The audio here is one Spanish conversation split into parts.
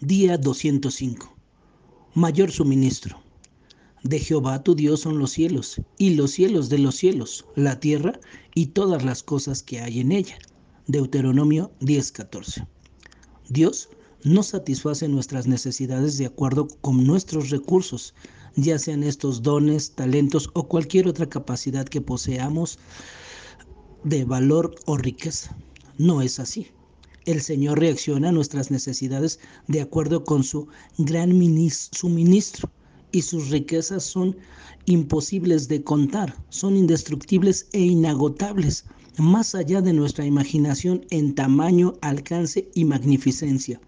Día 205. Mayor suministro. De Jehová tu Dios son los cielos, y los cielos de los cielos, la tierra y todas las cosas que hay en ella. Deuteronomio 10:14. Dios no satisface nuestras necesidades de acuerdo con nuestros recursos, ya sean estos dones, talentos o cualquier otra capacidad que poseamos de valor o riqueza. No es así. El Señor reacciona a nuestras necesidades de acuerdo con su gran suministro y sus riquezas son imposibles de contar, son indestructibles e inagotables, más allá de nuestra imaginación en tamaño, alcance y magnificencia.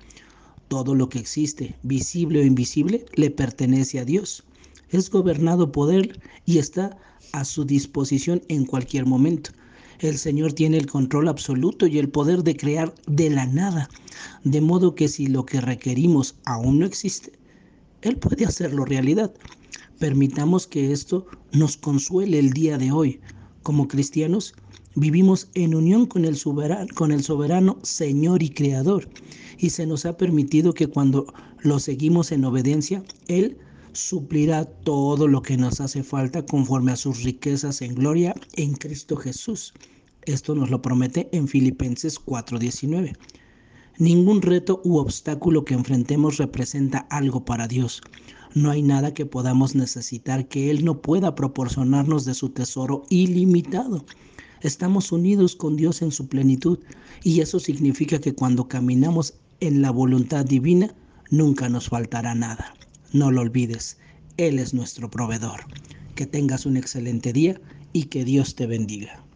Todo lo que existe, visible o invisible, le pertenece a Dios. Es gobernado por Él y está a su disposición en cualquier momento. El Señor tiene el control absoluto y el poder de crear de la nada, de modo que si lo que requerimos aún no existe, Él puede hacerlo realidad. Permitamos que esto nos consuele el día de hoy. Como cristianos, vivimos en unión con el, soberano, con el soberano Señor y Creador, y se nos ha permitido que cuando lo seguimos en obediencia, Él suplirá todo lo que nos hace falta conforme a sus riquezas en gloria en Cristo Jesús. Esto nos lo promete en Filipenses 4:19. Ningún reto u obstáculo que enfrentemos representa algo para Dios. No hay nada que podamos necesitar que Él no pueda proporcionarnos de su tesoro ilimitado. Estamos unidos con Dios en su plenitud y eso significa que cuando caminamos en la voluntad divina, nunca nos faltará nada. No lo olvides, Él es nuestro proveedor. Que tengas un excelente día y que Dios te bendiga.